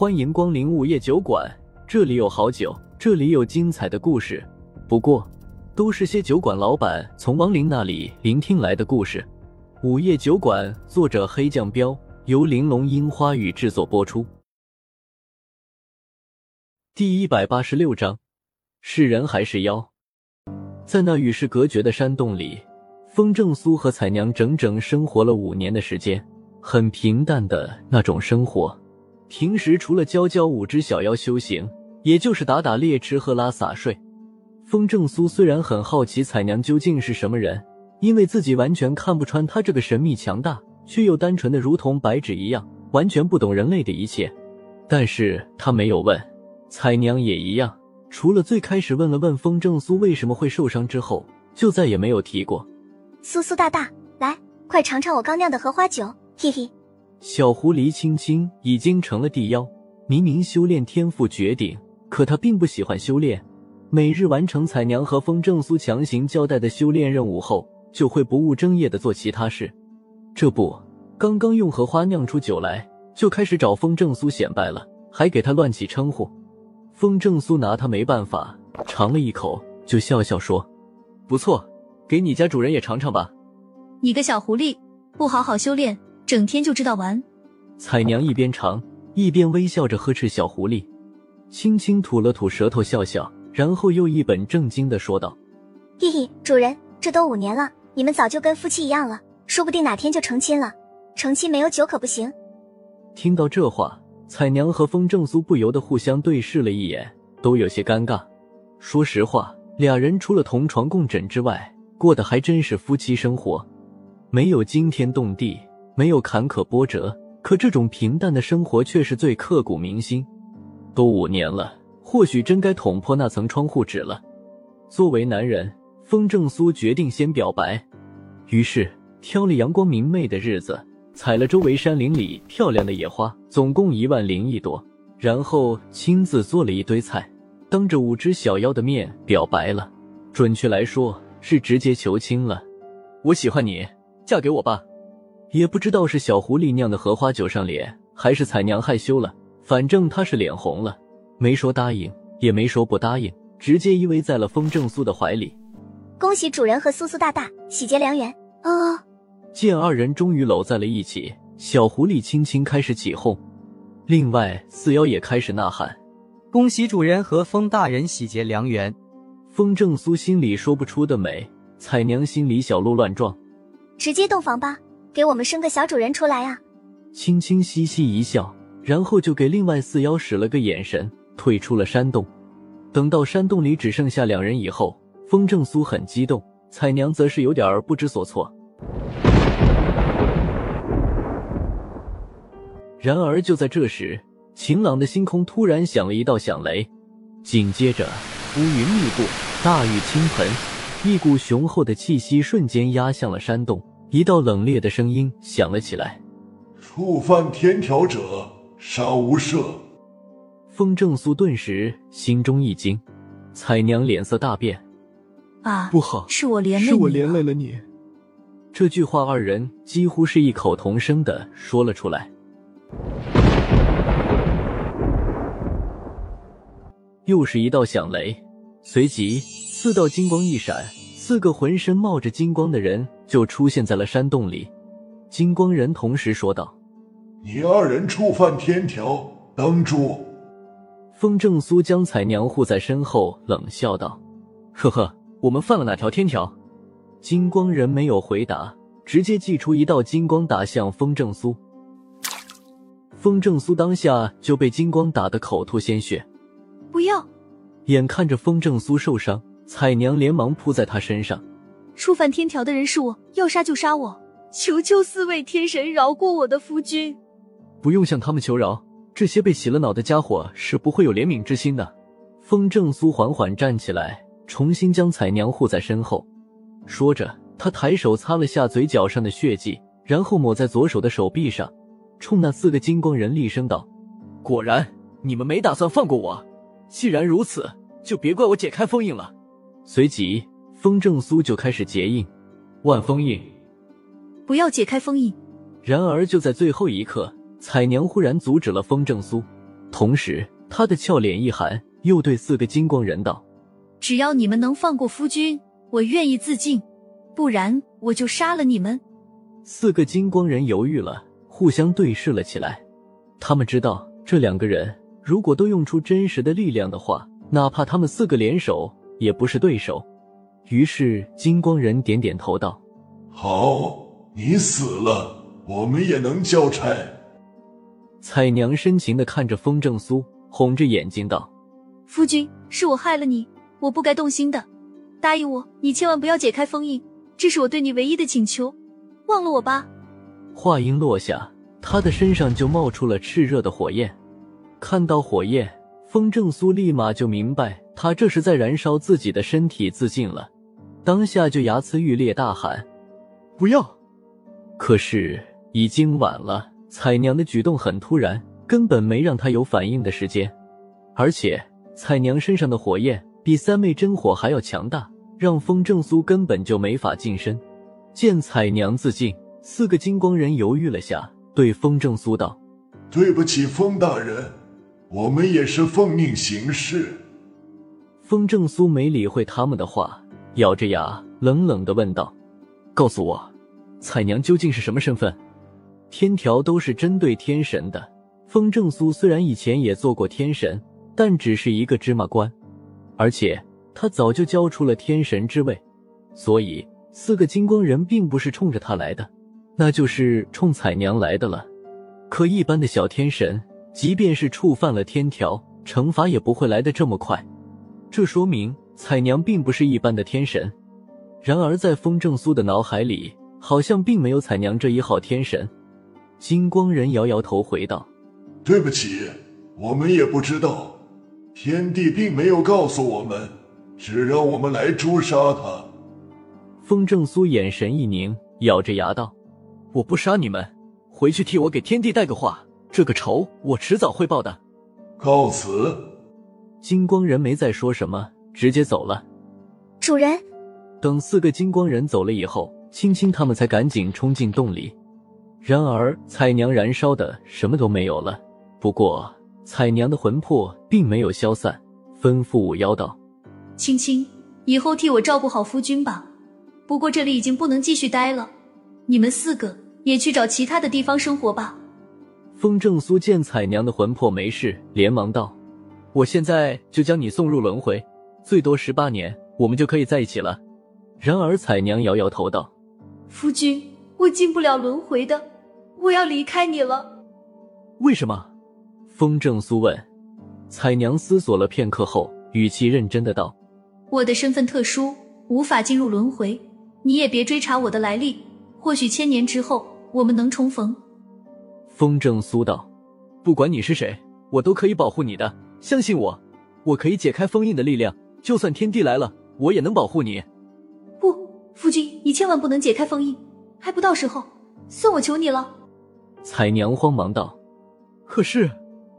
欢迎光临午夜酒馆，这里有好酒，这里有精彩的故事。不过，都是些酒馆老板从亡灵那里聆听来的故事。午夜酒馆，作者黑酱标，由玲珑樱花雨制作播出。第一百八十六章，是人还是妖？在那与世隔绝的山洞里，风正苏和彩娘整整生活了五年的时间，很平淡的那种生活。平时除了教教五只小妖修行，也就是打打猎、吃喝拉撒睡。风正苏虽然很好奇彩娘究竟是什么人，因为自己完全看不穿她这个神秘强大却又单纯的如同白纸一样，完全不懂人类的一切，但是他没有问。彩娘也一样，除了最开始问了问风正苏为什么会受伤之后，就再也没有提过。苏苏大大，来，快尝尝我刚酿的荷花酒，嘿嘿。小狐狸青青已经成了地妖，明明修炼天赋绝顶，可她并不喜欢修炼。每日完成彩娘和风正苏强行交代的修炼任务后，就会不务正业的做其他事。这不，刚刚用荷花酿出酒来，就开始找风正苏显摆了，还给他乱起称呼。风正苏拿他没办法，尝了一口就笑笑说：“不错，给你家主人也尝尝吧。”你个小狐狸，不好好修炼，整天就知道玩。彩娘一边尝一边微笑着呵斥小狐狸，轻轻吐了吐舌头笑笑，然后又一本正经的说道：“嘿嘿，主人，这都五年了，你们早就跟夫妻一样了，说不定哪天就成亲了。成亲没有酒可不行。”听到这话。彩娘和风正苏不由得互相对视了一眼，都有些尴尬。说实话，俩人除了同床共枕之外，过得还真是夫妻生活，没有惊天动地，没有坎坷波折，可这种平淡的生活却是最刻骨铭心。都五年了，或许真该捅破那层窗户纸了。作为男人，风正苏决定先表白，于是挑了阳光明媚的日子。采了周围山林里漂亮的野花，总共一万零一朵，然后亲自做了一堆菜，当着五只小妖的面表白了。准确来说是直接求亲了。我喜欢你，嫁给我吧。也不知道是小狐狸酿的荷花酒上脸，还是彩娘害羞了，反正她是脸红了，没说答应，也没说不答应，直接依偎在了风正苏的怀里。恭喜主人和苏苏大大喜结良缘。哦。见二人终于搂在了一起，小狐狸轻轻开始起哄，另外四妖也开始呐喊：“恭喜主人和风大人喜结良缘！”风正苏心里说不出的美，彩娘心里小鹿乱撞。直接洞房吧，给我们生个小主人出来啊！轻轻嘻嘻一笑，然后就给另外四妖使了个眼神，退出了山洞。等到山洞里只剩下两人以后，风正苏很激动，彩娘则是有点不知所措。然而，就在这时，晴朗的星空突然响了一道响雷，紧接着乌云密布，大雨倾盆，一股雄厚的气息瞬间压向了山洞。一道冷冽的声音响了起来：“触犯天条者，杀无赦。”风正苏顿时心中一惊，彩娘脸色大变：“啊，不好，是我连累你，是我连累了你。”这句话，二人几乎是异口同声的说了出来。又是一道响雷，随即四道金光一闪，四个浑身冒着金光的人就出现在了山洞里。金光人同时说道：“你二人触犯天条，当诛！”风正苏将彩娘护在身后，冷笑道：“呵呵，我们犯了哪条天条？”金光人没有回答，直接祭出一道金光打向风正苏。风正苏当下就被金光打得口吐鲜血。不要！眼看着风正苏受伤，彩娘连忙扑在他身上。触犯天条的人是我，要杀就杀我！求求四位天神饶过我的夫君！不用向他们求饶，这些被洗了脑的家伙是不会有怜悯之心的。风正苏缓缓站起来，重新将彩娘护在身后。说着，他抬手擦了下嘴角上的血迹，然后抹在左手的手臂上，冲那四个金光人厉声道：“果然，你们没打算放过我。既然如此，就别怪我解开封印了。”随即，风正苏就开始结印，万封印。不要解开封印！然而，就在最后一刻，彩娘忽然阻止了风正苏。同时她的俏脸一寒，又对四个金光人道：“只要你们能放过夫君，我愿意自尽；不然，我就杀了你们。”四个金光人犹豫了，互相对视了起来。他们知道，这两个人如果都用出真实的力量的话，哪怕他们四个联手，也不是对手。于是，金光人点点头道：“好，你死了，我们也能交差。”彩娘深情的看着风正苏，红着眼睛道：“夫君，是我害了你，我不该动心的。答应我，你千万不要解开封印，这是我对你唯一的请求。忘了我吧。”话音落下，他的身上就冒出了炽热的火焰。看到火焰，风正苏立马就明白，他这是在燃烧自己的身体自尽了。当下就牙呲欲裂，大喊：“不要！”可是已经晚了。彩娘的举动很突然，根本没让他有反应的时间，而且彩娘身上的火焰比三昧真火还要强大，让风正苏根本就没法近身。见彩娘自尽，四个金光人犹豫了下，对风正苏道：“对不起，风大人，我们也是奉命行事。”风正苏没理会他们的话，咬着牙冷冷的问道：“告诉我，彩娘究竟是什么身份？”天条都是针对天神的。风正苏虽然以前也做过天神，但只是一个芝麻官，而且他早就交出了天神之位，所以四个金光人并不是冲着他来的，那就是冲彩娘来的了。可一般的小天神，即便是触犯了天条，惩罚也不会来的这么快。这说明彩娘并不是一般的天神。然而在风正苏的脑海里，好像并没有彩娘这一号天神。金光人摇摇头，回道：“对不起，我们也不知道，天帝并没有告诉我们，只让我们来诛杀他。”风正苏眼神一凝，咬着牙道：“我不杀你们，回去替我给天帝带个话，这个仇我迟早会报的。”告辞。金光人没再说什么，直接走了。主人，等四个金光人走了以后，青青他们才赶紧冲进洞里。然而，彩娘燃烧的什么都没有了。不过，彩娘的魂魄并没有消散，吩咐五妖道：“青青，以后替我照顾好夫君吧。不过这里已经不能继续待了，你们四个也去找其他的地方生活吧。”风正苏见彩娘的魂魄没事，连忙道：“我现在就将你送入轮回，最多十八年，我们就可以在一起了。”然而，彩娘摇摇头道：“夫君。”我进不了轮回的，我要离开你了。为什么？风正苏问。彩娘思索了片刻后，语气认真的道：“我的身份特殊，无法进入轮回。你也别追查我的来历，或许千年之后我们能重逢。”风正苏道：“不管你是谁，我都可以保护你的。相信我，我可以解开封印的力量，就算天帝来了，我也能保护你。”不，夫君，你千万不能解开封印。还不到时候，算我求你了。彩娘慌忙道：“可是，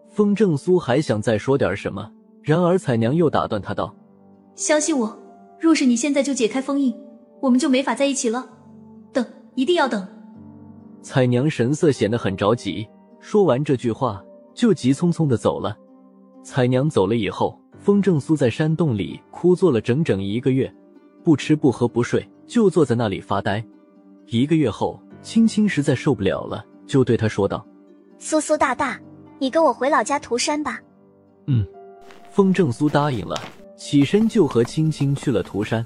风正苏还想再说点什么，然而彩娘又打断他道：‘相信我，若是你现在就解开封印，我们就没法在一起了。等，一定要等。’彩娘神色显得很着急，说完这句话就急匆匆的走了。彩娘走了以后，风正苏在山洞里枯坐了整整一个月，不吃不喝不睡，就坐在那里发呆。一个月后，青青实在受不了了，就对他说道：“苏苏大大，你跟我回老家涂山吧。”嗯，风正苏答应了，起身就和青青去了涂山。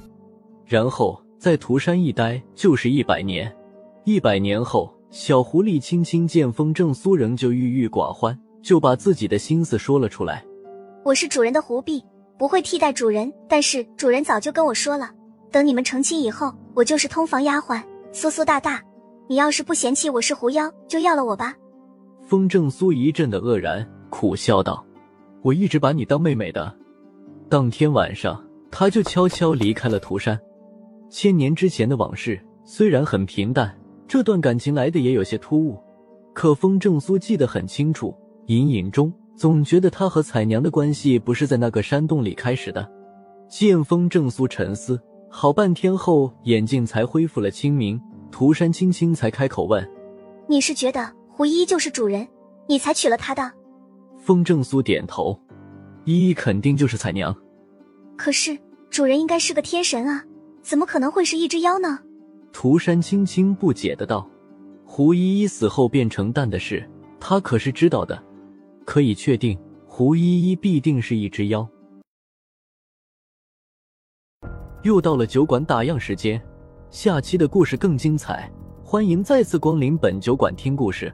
然后在涂山一待就是一百年。一百年后，小狐狸青青见风正苏仍旧郁郁寡欢，就把自己的心思说了出来：“我是主人的狐婢，不会替代主人，但是主人早就跟我说了，等你们成亲以后，我就是通房丫鬟。”苏苏大大，你要是不嫌弃我是狐妖，就要了我吧。风正苏一阵的愕然，苦笑道：“我一直把你当妹妹的。”当天晚上，他就悄悄离开了涂山。千年之前的往事虽然很平淡，这段感情来的也有些突兀，可风正苏记得很清楚，隐隐中总觉得他和彩娘的关系不是在那个山洞里开始的。见风正苏沉思。好半天后，眼睛才恢复了清明。涂山青青才开口问：“你是觉得胡依依就是主人，你才娶了她的？”风正苏点头，依依肯定就是彩娘。可是主人应该是个天神啊，怎么可能会是一只妖呢？涂山青青不解的道：“胡依依死后变成蛋的事，他可是知道的，可以确定胡依依必定是一只妖。”又到了酒馆打烊时间，下期的故事更精彩，欢迎再次光临本酒馆听故事。